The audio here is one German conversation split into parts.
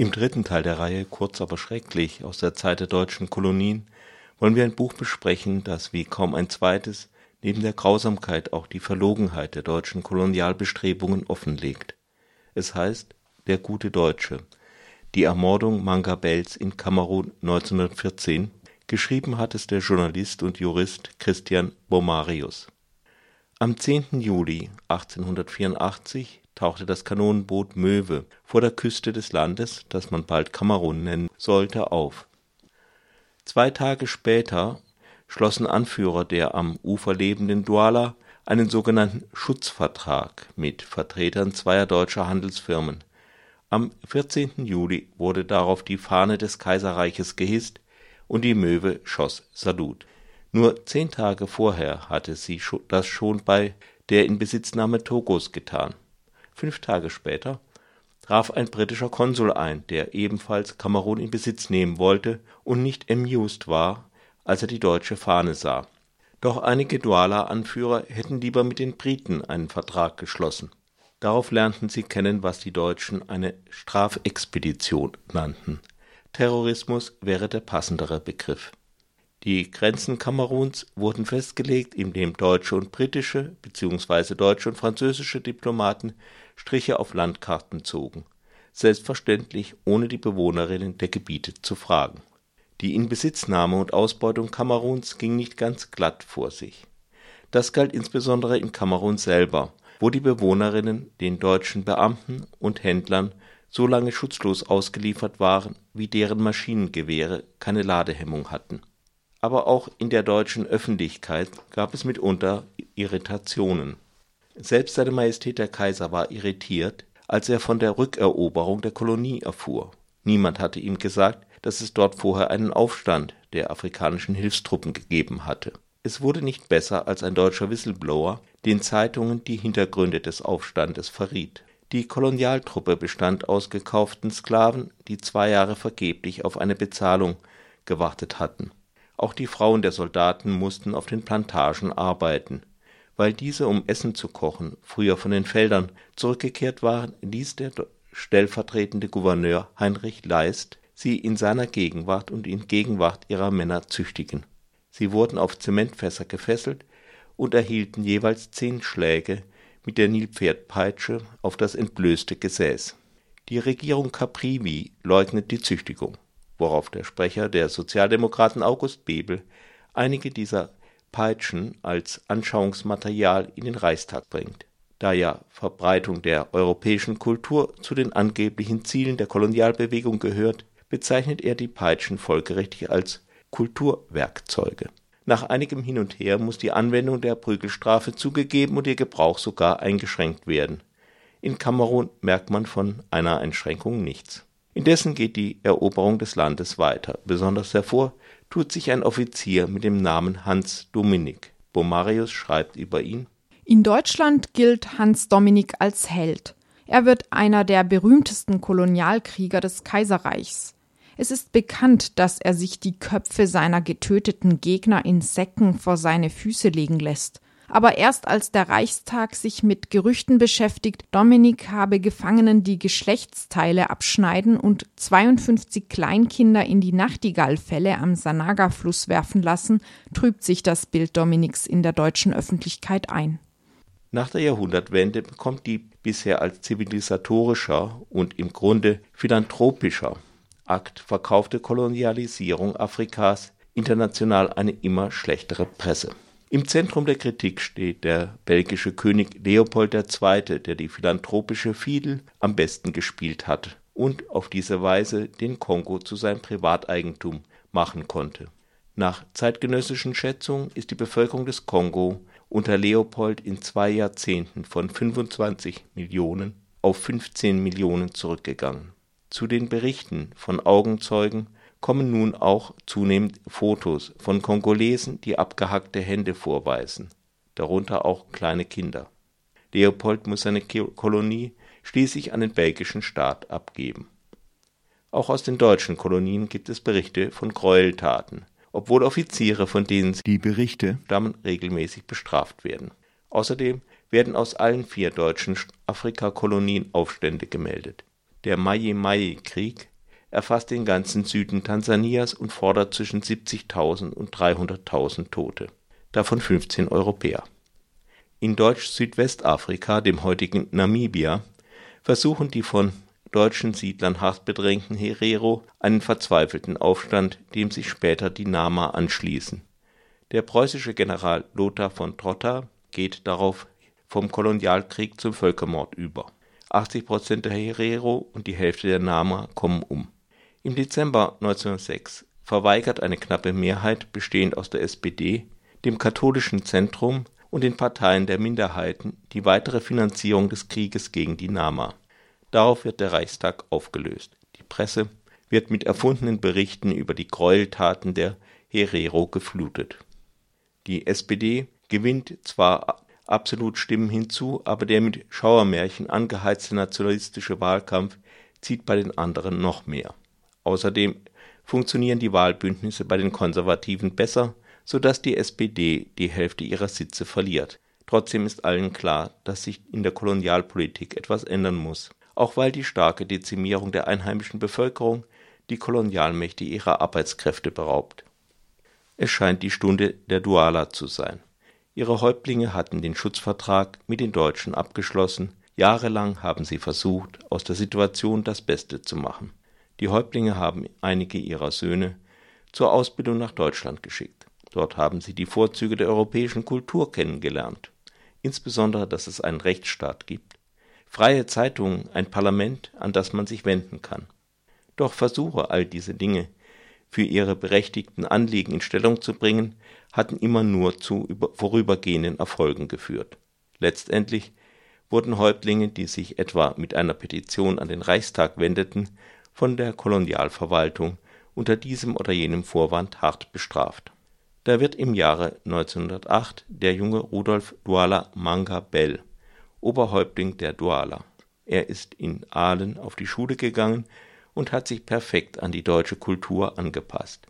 Im dritten Teil der Reihe Kurz aber schrecklich aus der Zeit der deutschen Kolonien wollen wir ein Buch besprechen, das wie kaum ein zweites neben der Grausamkeit auch die Verlogenheit der deutschen Kolonialbestrebungen offenlegt. Es heißt Der gute Deutsche. Die Ermordung Mangabels in Kamerun 1914. Geschrieben hat es der Journalist und Jurist Christian Bomarius. Am 10. Juli 1884 tauchte das Kanonenboot Möwe vor der Küste des Landes, das man bald Kamerun nennen sollte, auf. Zwei Tage später schlossen Anführer der am Ufer lebenden Douala einen sogenannten Schutzvertrag mit Vertretern zweier deutscher Handelsfirmen. Am 14. Juli wurde darauf die Fahne des Kaiserreiches gehisst und die Möwe schoss Salut. Nur zehn Tage vorher hatte sie das schon bei der Inbesitznahme Togos getan Fünf Tage später traf ein britischer Konsul ein, der ebenfalls Kamerun in Besitz nehmen wollte und nicht amused war, als er die deutsche Fahne sah. Doch einige Douala-Anführer hätten lieber mit den Briten einen Vertrag geschlossen. Darauf lernten sie kennen, was die Deutschen eine Strafexpedition nannten. Terrorismus wäre der passendere Begriff die Grenzen Kameruns wurden festgelegt, indem deutsche und britische bzw. deutsche und französische Diplomaten Striche auf Landkarten zogen, selbstverständlich ohne die Bewohnerinnen der Gebiete zu fragen. Die Inbesitznahme und Ausbeutung Kameruns ging nicht ganz glatt vor sich. Das galt insbesondere in Kamerun selber, wo die Bewohnerinnen den deutschen Beamten und Händlern so lange schutzlos ausgeliefert waren, wie deren Maschinengewehre keine Ladehemmung hatten aber auch in der deutschen Öffentlichkeit gab es mitunter Irritationen. Selbst seine Majestät der Kaiser war irritiert, als er von der Rückeroberung der Kolonie erfuhr. Niemand hatte ihm gesagt, dass es dort vorher einen Aufstand der afrikanischen Hilfstruppen gegeben hatte. Es wurde nicht besser, als ein deutscher Whistleblower den Zeitungen die Hintergründe des Aufstandes verriet. Die Kolonialtruppe bestand aus gekauften Sklaven, die zwei Jahre vergeblich auf eine Bezahlung gewartet hatten auch die Frauen der Soldaten mussten auf den Plantagen arbeiten. Weil diese, um Essen zu kochen, früher von den Feldern zurückgekehrt waren, ließ der stellvertretende Gouverneur Heinrich Leist sie in seiner Gegenwart und in Gegenwart ihrer Männer züchtigen. Sie wurden auf Zementfässer gefesselt und erhielten jeweils zehn Schläge mit der Nilpferdpeitsche auf das entblößte Gesäß. Die Regierung Caprivi leugnet die Züchtigung worauf der Sprecher der Sozialdemokraten August Bebel einige dieser Peitschen als Anschauungsmaterial in den Reichstag bringt. Da ja Verbreitung der europäischen Kultur zu den angeblichen Zielen der Kolonialbewegung gehört, bezeichnet er die Peitschen folgerichtig als Kulturwerkzeuge. Nach einigem Hin und Her muss die Anwendung der Prügelstrafe zugegeben und ihr Gebrauch sogar eingeschränkt werden. In Kamerun merkt man von einer Einschränkung nichts Indessen geht die Eroberung des Landes weiter, besonders hervor tut sich ein Offizier mit dem Namen Hans Dominik. Bomarius schreibt über ihn In Deutschland gilt Hans Dominik als Held. Er wird einer der berühmtesten Kolonialkrieger des Kaiserreichs. Es ist bekannt, dass er sich die Köpfe seiner getöteten Gegner in Säcken vor seine Füße legen lässt aber erst als der Reichstag sich mit Gerüchten beschäftigt, Dominik habe Gefangenen die Geschlechtsteile abschneiden und 52 Kleinkinder in die Nachtigallfälle am Sanaga-Fluss werfen lassen, trübt sich das Bild Dominiks in der deutschen Öffentlichkeit ein. Nach der Jahrhundertwende bekommt die bisher als zivilisatorischer und im Grunde philanthropischer Akt verkaufte Kolonialisierung Afrikas international eine immer schlechtere Presse. Im Zentrum der Kritik steht der belgische König Leopold II., der die philanthropische Fiedel am besten gespielt hat und auf diese Weise den Kongo zu seinem Privateigentum machen konnte. Nach zeitgenössischen Schätzungen ist die Bevölkerung des Kongo unter Leopold in zwei Jahrzehnten von 25 Millionen auf 15 Millionen zurückgegangen. Zu den Berichten von Augenzeugen kommen nun auch zunehmend Fotos von Kongolesen, die abgehackte Hände vorweisen, darunter auch kleine Kinder. Leopold muss seine Kolonie schließlich an den belgischen Staat abgeben. Auch aus den deutschen Kolonien gibt es Berichte von Gräueltaten, obwohl Offiziere, von denen die Berichte stammen, regelmäßig bestraft werden. Außerdem werden aus allen vier deutschen Afrikakolonien Aufstände gemeldet. Der Mai-Mai-Krieg erfasst den ganzen Süden Tansanias und fordert zwischen 70.000 und 300.000 Tote, davon 15 Europäer. In Deutsch-Südwestafrika, dem heutigen Namibia, versuchen die von deutschen Siedlern hart bedrängten Herero einen verzweifelten Aufstand, dem sich später die Nama anschließen. Der preußische General Lothar von Trotha geht darauf vom Kolonialkrieg zum Völkermord über. 80 Prozent der Herero und die Hälfte der Nama kommen um. Im Dezember 1906 verweigert eine knappe Mehrheit, bestehend aus der SPD, dem Katholischen Zentrum und den Parteien der Minderheiten die weitere Finanzierung des Krieges gegen die Nama. Darauf wird der Reichstag aufgelöst. Die Presse wird mit erfundenen Berichten über die Gräueltaten der Herero geflutet. Die SPD gewinnt zwar absolut Stimmen hinzu, aber der mit Schauermärchen angeheizte nationalistische Wahlkampf zieht bei den anderen noch mehr. Außerdem funktionieren die Wahlbündnisse bei den Konservativen besser, so dass die SPD die Hälfte ihrer Sitze verliert. Trotzdem ist allen klar, dass sich in der Kolonialpolitik etwas ändern muss, auch weil die starke Dezimierung der einheimischen Bevölkerung die Kolonialmächte ihrer Arbeitskräfte beraubt. Es scheint die Stunde der Duala zu sein. Ihre Häuptlinge hatten den Schutzvertrag mit den Deutschen abgeschlossen, jahrelang haben sie versucht, aus der Situation das Beste zu machen. Die Häuptlinge haben einige ihrer Söhne zur Ausbildung nach Deutschland geschickt. Dort haben sie die Vorzüge der europäischen Kultur kennengelernt, insbesondere, dass es einen Rechtsstaat gibt, freie Zeitungen, ein Parlament, an das man sich wenden kann. Doch Versuche, all diese Dinge für ihre berechtigten Anliegen in Stellung zu bringen, hatten immer nur zu vorübergehenden Erfolgen geführt. Letztendlich wurden Häuptlinge, die sich etwa mit einer Petition an den Reichstag wendeten, von der Kolonialverwaltung unter diesem oder jenem Vorwand hart bestraft. Da wird im Jahre 1908 der junge Rudolf Douala Manga Bell Oberhäuptling der Douala. Er ist in Aalen auf die Schule gegangen und hat sich perfekt an die deutsche Kultur angepasst.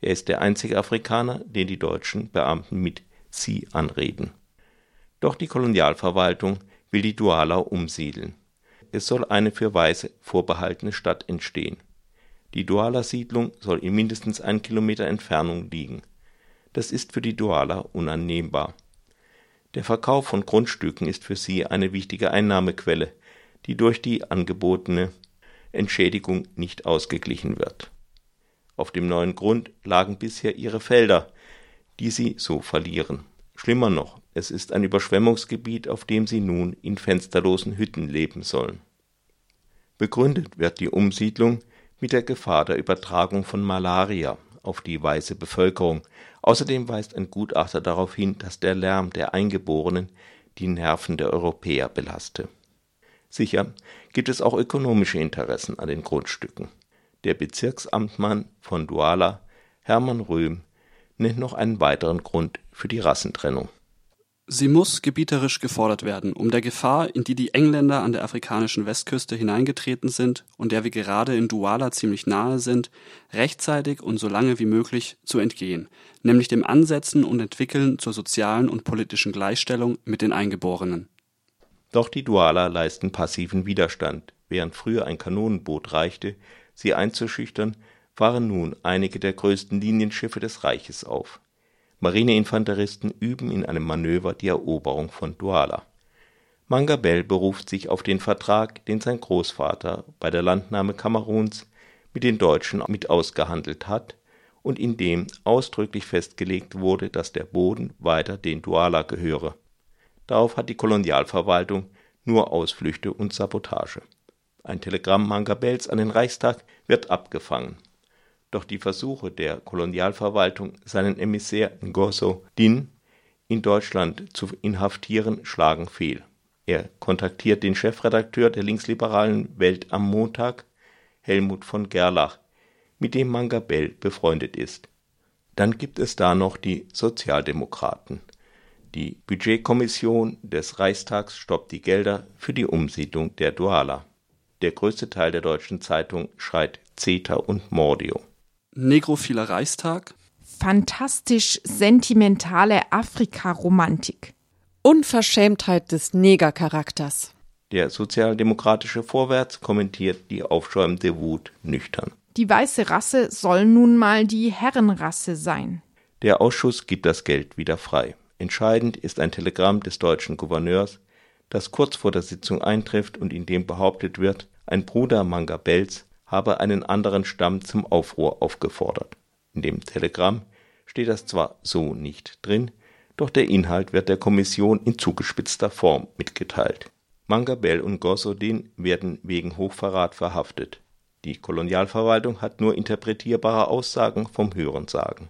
Er ist der einzige Afrikaner, den die deutschen Beamten mit Sie anreden. Doch die Kolonialverwaltung will die Duala umsiedeln. Es soll eine für Weiße vorbehaltene Stadt entstehen. Die Duala-Siedlung soll in mindestens ein Kilometer Entfernung liegen. Das ist für die Duala unannehmbar. Der Verkauf von Grundstücken ist für sie eine wichtige Einnahmequelle, die durch die angebotene Entschädigung nicht ausgeglichen wird auf dem neuen Grund lagen bisher ihre Felder, die sie so verlieren. Schlimmer noch, es ist ein Überschwemmungsgebiet, auf dem sie nun in fensterlosen Hütten leben sollen. Begründet wird die Umsiedlung mit der Gefahr der Übertragung von Malaria auf die weiße Bevölkerung. Außerdem weist ein Gutachter darauf hin, dass der Lärm der Eingeborenen die Nerven der Europäer belaste. Sicher gibt es auch ökonomische Interessen an den Grundstücken. Der Bezirksamtmann von Douala, Hermann Röhm, nennt noch einen weiteren Grund für die Rassentrennung. Sie muss gebieterisch gefordert werden, um der Gefahr, in die die Engländer an der afrikanischen Westküste hineingetreten sind und der wir gerade in Douala ziemlich nahe sind, rechtzeitig und so lange wie möglich zu entgehen, nämlich dem Ansetzen und Entwickeln zur sozialen und politischen Gleichstellung mit den Eingeborenen. Doch die Douala leisten passiven Widerstand. Während früher ein Kanonenboot reichte, sie einzuschüchtern, fahren nun einige der größten Linienschiffe des Reiches auf. Marineinfanteristen üben in einem Manöver die Eroberung von Douala. Mangabell beruft sich auf den Vertrag, den sein Großvater bei der Landnahme Kameruns mit den Deutschen mit ausgehandelt hat und in dem ausdrücklich festgelegt wurde, dass der Boden weiter den Douala gehöre. Darauf hat die Kolonialverwaltung nur Ausflüchte und Sabotage ein Telegramm Mangabells an den Reichstag wird abgefangen. Doch die Versuche der Kolonialverwaltung, seinen Emissär Ngozo Din in Deutschland zu inhaftieren, schlagen fehl. Er kontaktiert den Chefredakteur der linksliberalen Welt am Montag, Helmut von Gerlach, mit dem Mangabell befreundet ist. Dann gibt es da noch die Sozialdemokraten. Die Budgetkommission des Reichstags stoppt die Gelder für die Umsiedlung der Duala. Der größte Teil der deutschen Zeitung schreit Zeta und Mordio. Negrophiler Reichstag. Fantastisch sentimentale Afrika-Romantik. Unverschämtheit des Negercharakters. Der sozialdemokratische Vorwärts kommentiert die aufschäumende Wut nüchtern. Die weiße Rasse soll nun mal die Herrenrasse sein. Der Ausschuss gibt das Geld wieder frei. Entscheidend ist ein Telegramm des deutschen Gouverneurs, das kurz vor der Sitzung eintrifft und in dem behauptet wird, ein Bruder Mangabels habe einen anderen Stamm zum Aufruhr aufgefordert. In dem Telegramm steht das zwar so nicht drin, doch der Inhalt wird der Kommission in zugespitzter Form mitgeteilt. Mangabell und Gosodin werden wegen Hochverrat verhaftet. Die Kolonialverwaltung hat nur interpretierbare Aussagen vom Hörensagen.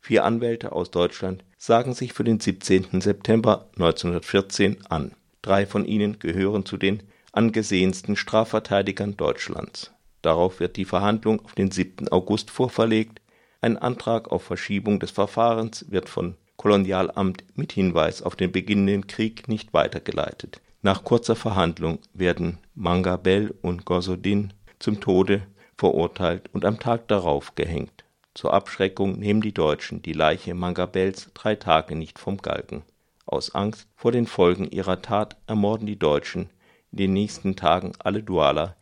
Vier Anwälte aus Deutschland sagen sich für den 17. September 1914 an. Drei von ihnen gehören zu den angesehensten Strafverteidigern Deutschlands. Darauf wird die Verhandlung auf den 7. August vorverlegt. Ein Antrag auf Verschiebung des Verfahrens wird von Kolonialamt mit Hinweis auf den beginnenden Krieg nicht weitergeleitet. Nach kurzer Verhandlung werden Mangabell und Gosodin zum Tode verurteilt und am Tag darauf gehängt. Zur Abschreckung nehmen die Deutschen die Leiche Mangabells drei Tage nicht vom Galgen. Aus Angst vor den Folgen ihrer Tat ermorden die Deutschen in den nächsten Tagen alle Dualer,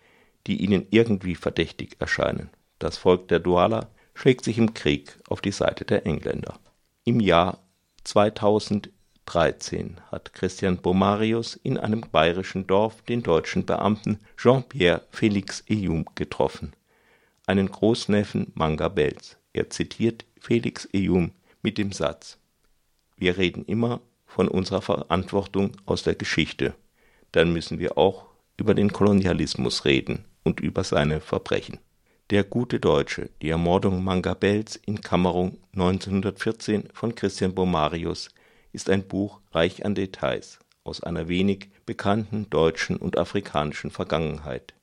die ihnen irgendwie verdächtig erscheinen. Das Volk der Dualer schlägt sich im Krieg auf die Seite der Engländer. Im Jahr 2013 hat Christian Bomarius in einem bayerischen Dorf den deutschen Beamten Jean-Pierre Félix Eyum getroffen, einen Großneffen Mangabells. Er zitiert Felix Eyum mit dem Satz: Wir reden immer von unserer Verantwortung aus der Geschichte, dann müssen wir auch über den Kolonialismus reden und über seine Verbrechen. Der gute Deutsche, die Ermordung Mangabells in Kamerung 1914 von Christian Bomarius, ist ein Buch reich an Details aus einer wenig bekannten deutschen und afrikanischen Vergangenheit.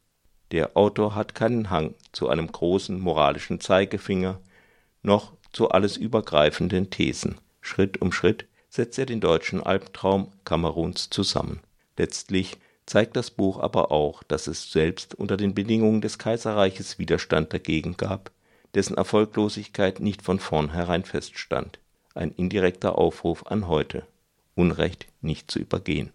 Der Autor hat keinen Hang zu einem großen moralischen Zeigefinger, noch zu alles übergreifenden Thesen. Schritt um Schritt setzt er den deutschen Albtraum Kameruns zusammen. Letztlich zeigt das Buch aber auch, dass es selbst unter den Bedingungen des Kaiserreiches Widerstand dagegen gab, dessen Erfolglosigkeit nicht von vornherein feststand. Ein indirekter Aufruf an heute, Unrecht nicht zu übergehen